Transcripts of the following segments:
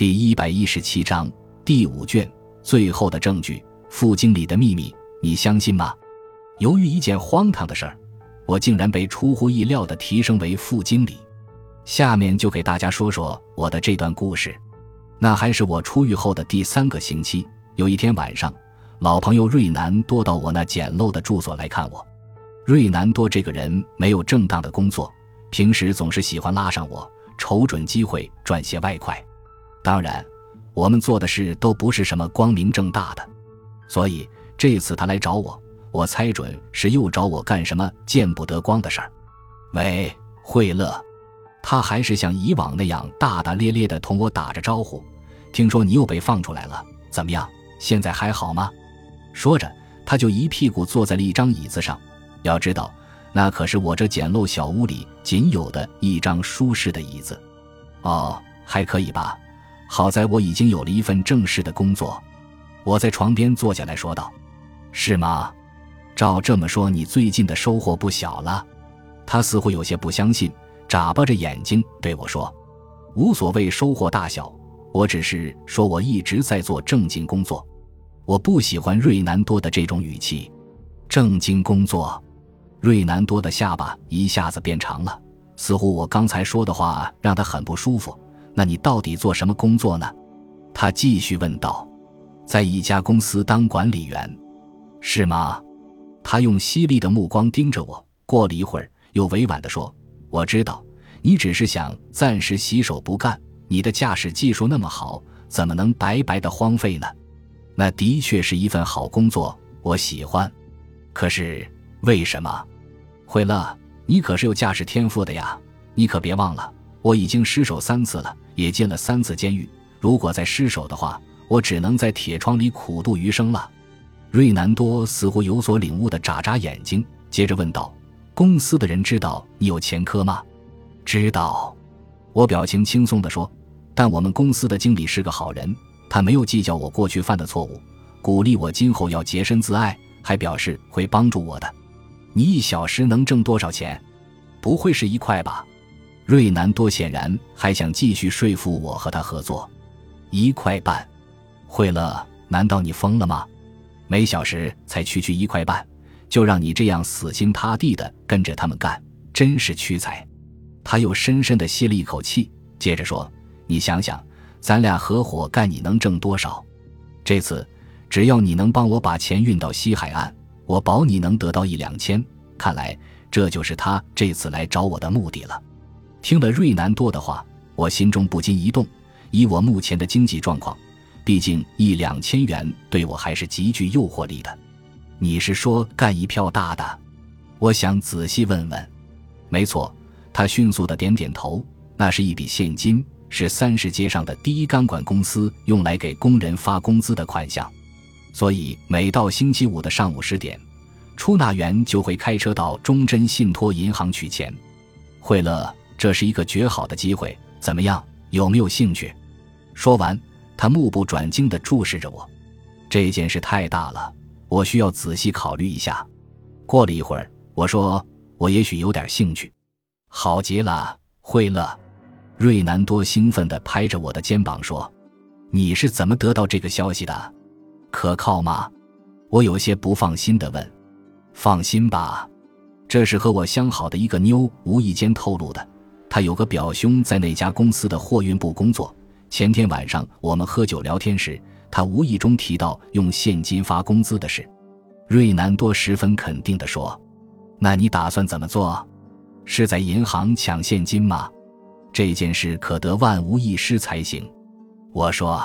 第一百一十七章第五卷最后的证据：副经理的秘密，你相信吗？由于一件荒唐的事儿，我竟然被出乎意料的提升为副经理。下面就给大家说说我的这段故事。那还是我出狱后的第三个星期。有一天晚上，老朋友瑞南多到我那简陋的住所来看我。瑞南多这个人没有正当的工作，平时总是喜欢拉上我，瞅准机会赚些外快。当然，我们做的事都不是什么光明正大的，所以这次他来找我，我猜准是又找我干什么见不得光的事儿。喂，惠乐，他还是像以往那样大大咧咧地同我打着招呼。听说你又被放出来了，怎么样？现在还好吗？说着，他就一屁股坐在了一张椅子上。要知道，那可是我这简陋小屋里仅有的一张舒适的椅子。哦，还可以吧。好在我已经有了一份正式的工作。我在床边坐下来说道：“是吗？照这么说，你最近的收获不小了。”他似乎有些不相信，眨巴着眼睛对我说：“无所谓收获大小，我只是说我一直在做正经工作。我不喜欢瑞南多的这种语气。正经工作。”瑞南多的下巴一下子变长了，似乎我刚才说的话让他很不舒服。那你到底做什么工作呢？他继续问道。在一家公司当管理员，是吗？他用犀利的目光盯着我，过了一会儿，又委婉地说：“我知道，你只是想暂时洗手不干。你的驾驶技术那么好，怎么能白白的荒废呢？那的确是一份好工作，我喜欢。可是为什么？惠乐，你可是有驾驶天赋的呀！你可别忘了。”我已经失手三次了，也进了三次监狱。如果再失手的话，我只能在铁窗里苦度余生了。瑞南多似乎有所领悟的眨眨眼睛，接着问道：“公司的人知道你有前科吗？”“知道。”我表情轻松地说。“但我们公司的经理是个好人，他没有计较我过去犯的错误，鼓励我今后要洁身自爱，还表示会帮助我的。你一小时能挣多少钱？不会是一块吧？”瑞南多显然还想继续说服我和他合作，一块半。惠勒，难道你疯了吗？每小时才区区一块半，就让你这样死心塌地的跟着他们干，真是屈才。他又深深的吸了一口气，接着说：“你想想，咱俩合伙干，你能挣多少？这次只要你能帮我把钱运到西海岸，我保你能得到一两千。看来这就是他这次来找我的目的了。”听了瑞南多的话，我心中不禁一动。以我目前的经济状况，毕竟一两千元对我还是极具诱惑力的。你是说干一票大的？我想仔细问问。没错，他迅速的点点头。那是一笔现金，是三十街上的第一钢管公司用来给工人发工资的款项。所以每到星期五的上午十点，出纳员就会开车到忠贞信托银行取钱。惠勒。这是一个绝好的机会，怎么样？有没有兴趣？说完，他目不转睛地注视着我。这件事太大了，我需要仔细考虑一下。过了一会儿，我说：“我也许有点兴趣。”好极了，惠勒。瑞南多兴奋地拍着我的肩膀说：“你是怎么得到这个消息的？可靠吗？”我有些不放心地问。“放心吧，这是和我相好的一个妞无意间透露的。”他有个表兄在那家公司的货运部工作。前天晚上我们喝酒聊天时，他无意中提到用现金发工资的事。瑞南多十分肯定地说：“那你打算怎么做？是在银行抢现金吗？这件事可得万无一失才行。”我说：“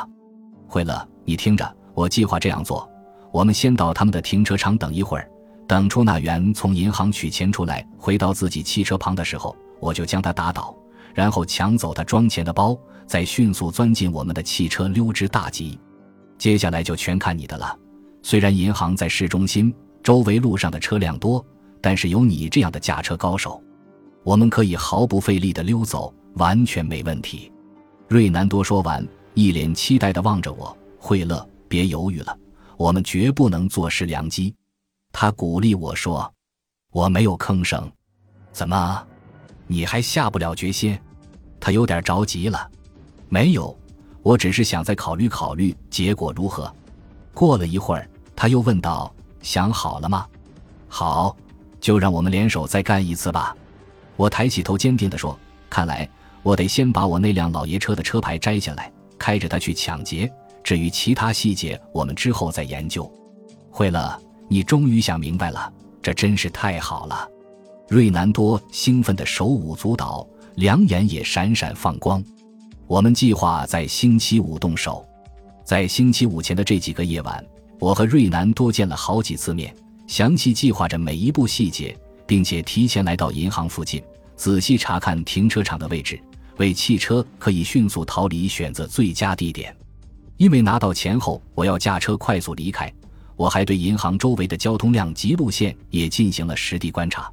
惠勒，你听着，我计划这样做：我们先到他们的停车场等一会儿，等出纳员从银行取钱出来，回到自己汽车旁的时候。”我就将他打倒，然后抢走他装钱的包，再迅速钻进我们的汽车溜之大吉。接下来就全看你的了。虽然银行在市中心，周围路上的车辆多，但是有你这样的驾车高手，我们可以毫不费力地溜走，完全没问题。瑞南多说完，一脸期待地望着我。惠勒，别犹豫了，我们绝不能坐失良机。他鼓励我说：“我没有吭声。怎么？”你还下不了决心？他有点着急了。没有，我只是想再考虑考虑结果如何。过了一会儿，他又问道：“想好了吗？”“好，就让我们联手再干一次吧。”我抬起头，坚定地说：“看来我得先把我那辆老爷车的车牌摘下来，开着它去抢劫。至于其他细节，我们之后再研究。”惠勒，你终于想明白了，这真是太好了！瑞南多兴奋的手舞足蹈，两眼也闪闪放光。我们计划在星期五动手，在星期五前的这几个夜晚，我和瑞南多见了好几次面，详细计划着每一步细节，并且提前来到银行附近，仔细查看停车场的位置，为汽车可以迅速逃离选择最佳地点。因为拿到钱后，我要驾车快速离开。我还对银行周围的交通量及路线也进行了实地观察。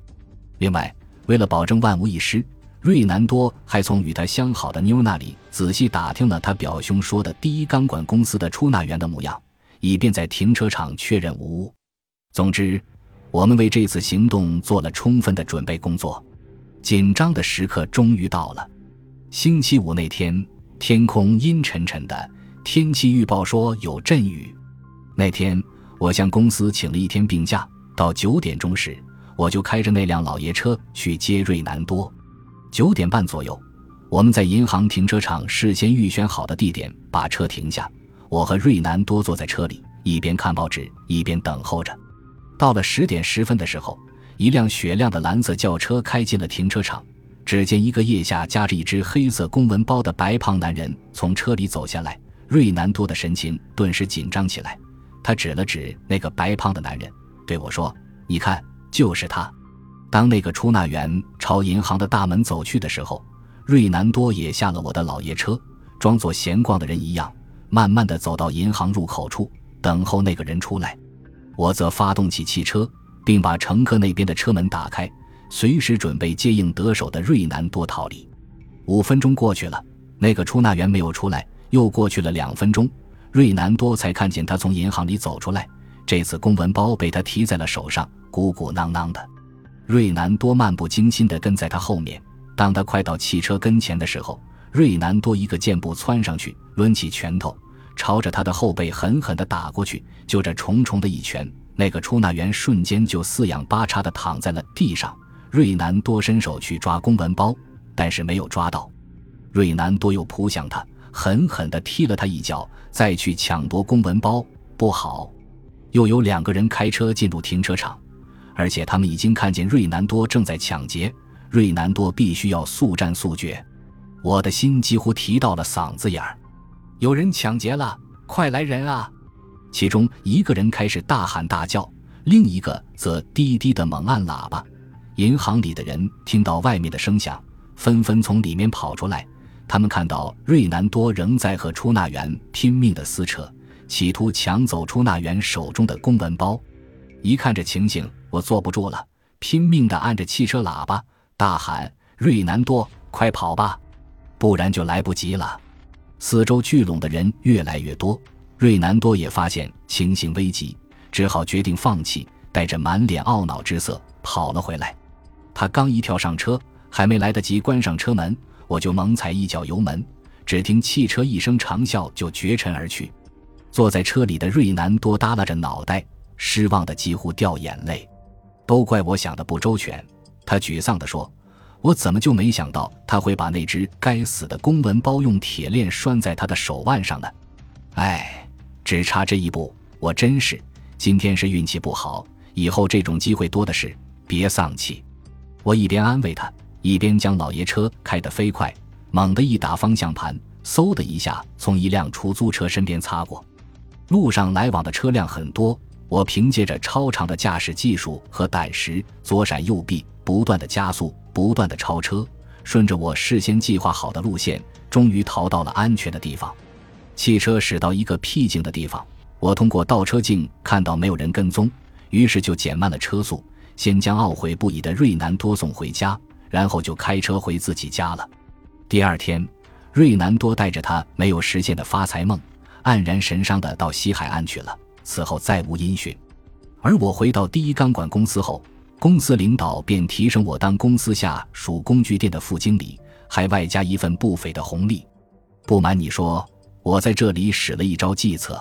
另外，为了保证万无一失，瑞南多还从与他相好的妞那里仔细打听了他表兄说的第一钢管公司的出纳员的模样，以便在停车场确认无误。总之，我们为这次行动做了充分的准备工作。紧张的时刻终于到了。星期五那天，天空阴沉沉的，天气预报说有阵雨。那天。我向公司请了一天病假，到九点钟时，我就开着那辆老爷车去接瑞南多。九点半左右，我们在银行停车场事先预选好的地点把车停下，我和瑞南多坐在车里，一边看报纸一边等候着。到了十点十分的时候，一辆雪亮的蓝色轿车开进了停车场。只见一个腋下夹着一只黑色公文包的白胖男人从车里走下来，瑞南多的神情顿时紧张起来。他指了指那个白胖的男人，对我说：“你看，就是他。”当那个出纳员朝银行的大门走去的时候，瑞南多也下了我的老爷车，装作闲逛的人一样，慢慢的走到银行入口处，等候那个人出来。我则发动起汽车，并把乘客那边的车门打开，随时准备接应得手的瑞南多逃离。五分钟过去了，那个出纳员没有出来，又过去了两分钟。瑞南多才看见他从银行里走出来，这次公文包被他提在了手上，鼓鼓囊囊的。瑞南多漫不经心地跟在他后面。当他快到汽车跟前的时候，瑞南多一个箭步窜上去，抡起拳头，朝着他的后背狠狠地打过去。就这重重的一拳，那个出纳员瞬间就四仰八叉地躺在了地上。瑞南多伸手去抓公文包，但是没有抓到。瑞南多又扑向他。狠狠地踢了他一脚，再去抢夺公文包，不好！又有两个人开车进入停车场，而且他们已经看见瑞南多正在抢劫。瑞南多必须要速战速决，我的心几乎提到了嗓子眼儿。有人抢劫了，快来人啊！其中一个人开始大喊大叫，另一个则低低的猛按喇叭。银行里的人听到外面的声响，纷纷从里面跑出来。他们看到瑞南多仍在和出纳员拼命的撕扯，企图抢走出纳员手中的公文包。一看这情形，我坐不住了，拼命地按着汽车喇叭，大喊：“瑞南多，快跑吧，不然就来不及了！”四周聚拢的人越来越多，瑞南多也发现情形危急，只好决定放弃，带着满脸懊恼之色跑了回来。他刚一跳上车，还没来得及关上车门。我就猛踩一脚油门，只听汽车一声长啸，就绝尘而去。坐在车里的瑞南多耷拉着脑袋，失望的几乎掉眼泪。都怪我想的不周全，他沮丧地说：“我怎么就没想到他会把那只该死的公文包用铁链拴在他的手腕上呢？哎，只差这一步，我真是今天是运气不好，以后这种机会多的是，别丧气。”我一边安慰他。一边将老爷车开得飞快，猛地一打方向盘，嗖的一下从一辆出租车身边擦过。路上来往的车辆很多，我凭借着超长的驾驶技术和胆识，左闪右避，不断的加速，不断的超车，顺着我事先计划好的路线，终于逃到了安全的地方。汽车驶到一个僻静的地方，我通过倒车镜看到没有人跟踪，于是就减慢了车速，先将懊悔不已的瑞南多送回家。然后就开车回自己家了。第二天，瑞南多带着他没有实现的发财梦，黯然神伤的到西海岸去了。此后再无音讯。而我回到第一钢管公司后，公司领导便提升我当公司下属工具店的副经理，还外加一份不菲的红利。不瞒你说，我在这里使了一招计策。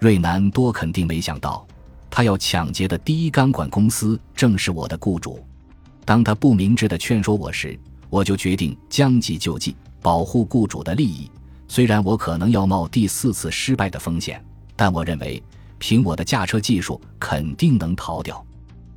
瑞南多肯定没想到，他要抢劫的第一钢管公司正是我的雇主。当他不明智的劝说我时，我就决定将计就计，保护雇主的利益。虽然我可能要冒第四次失败的风险，但我认为凭我的驾车技术肯定能逃掉。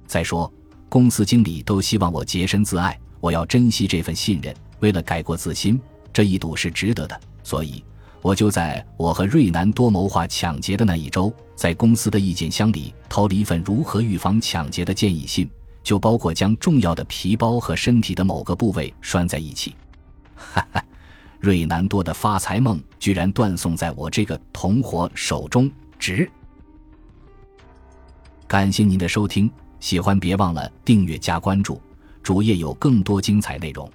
再说，公司经理都希望我洁身自爱，我要珍惜这份信任。为了改过自新，这一赌是值得的。所以，我就在我和瑞南多谋划抢劫的那一周，在公司的意见箱里掏了一份如何预防抢劫的建议信。就包括将重要的皮包和身体的某个部位拴在一起。哈哈，瑞南多的发财梦居然断送在我这个同伙手中，值。感谢您的收听，喜欢别忘了订阅加关注，主页有更多精彩内容。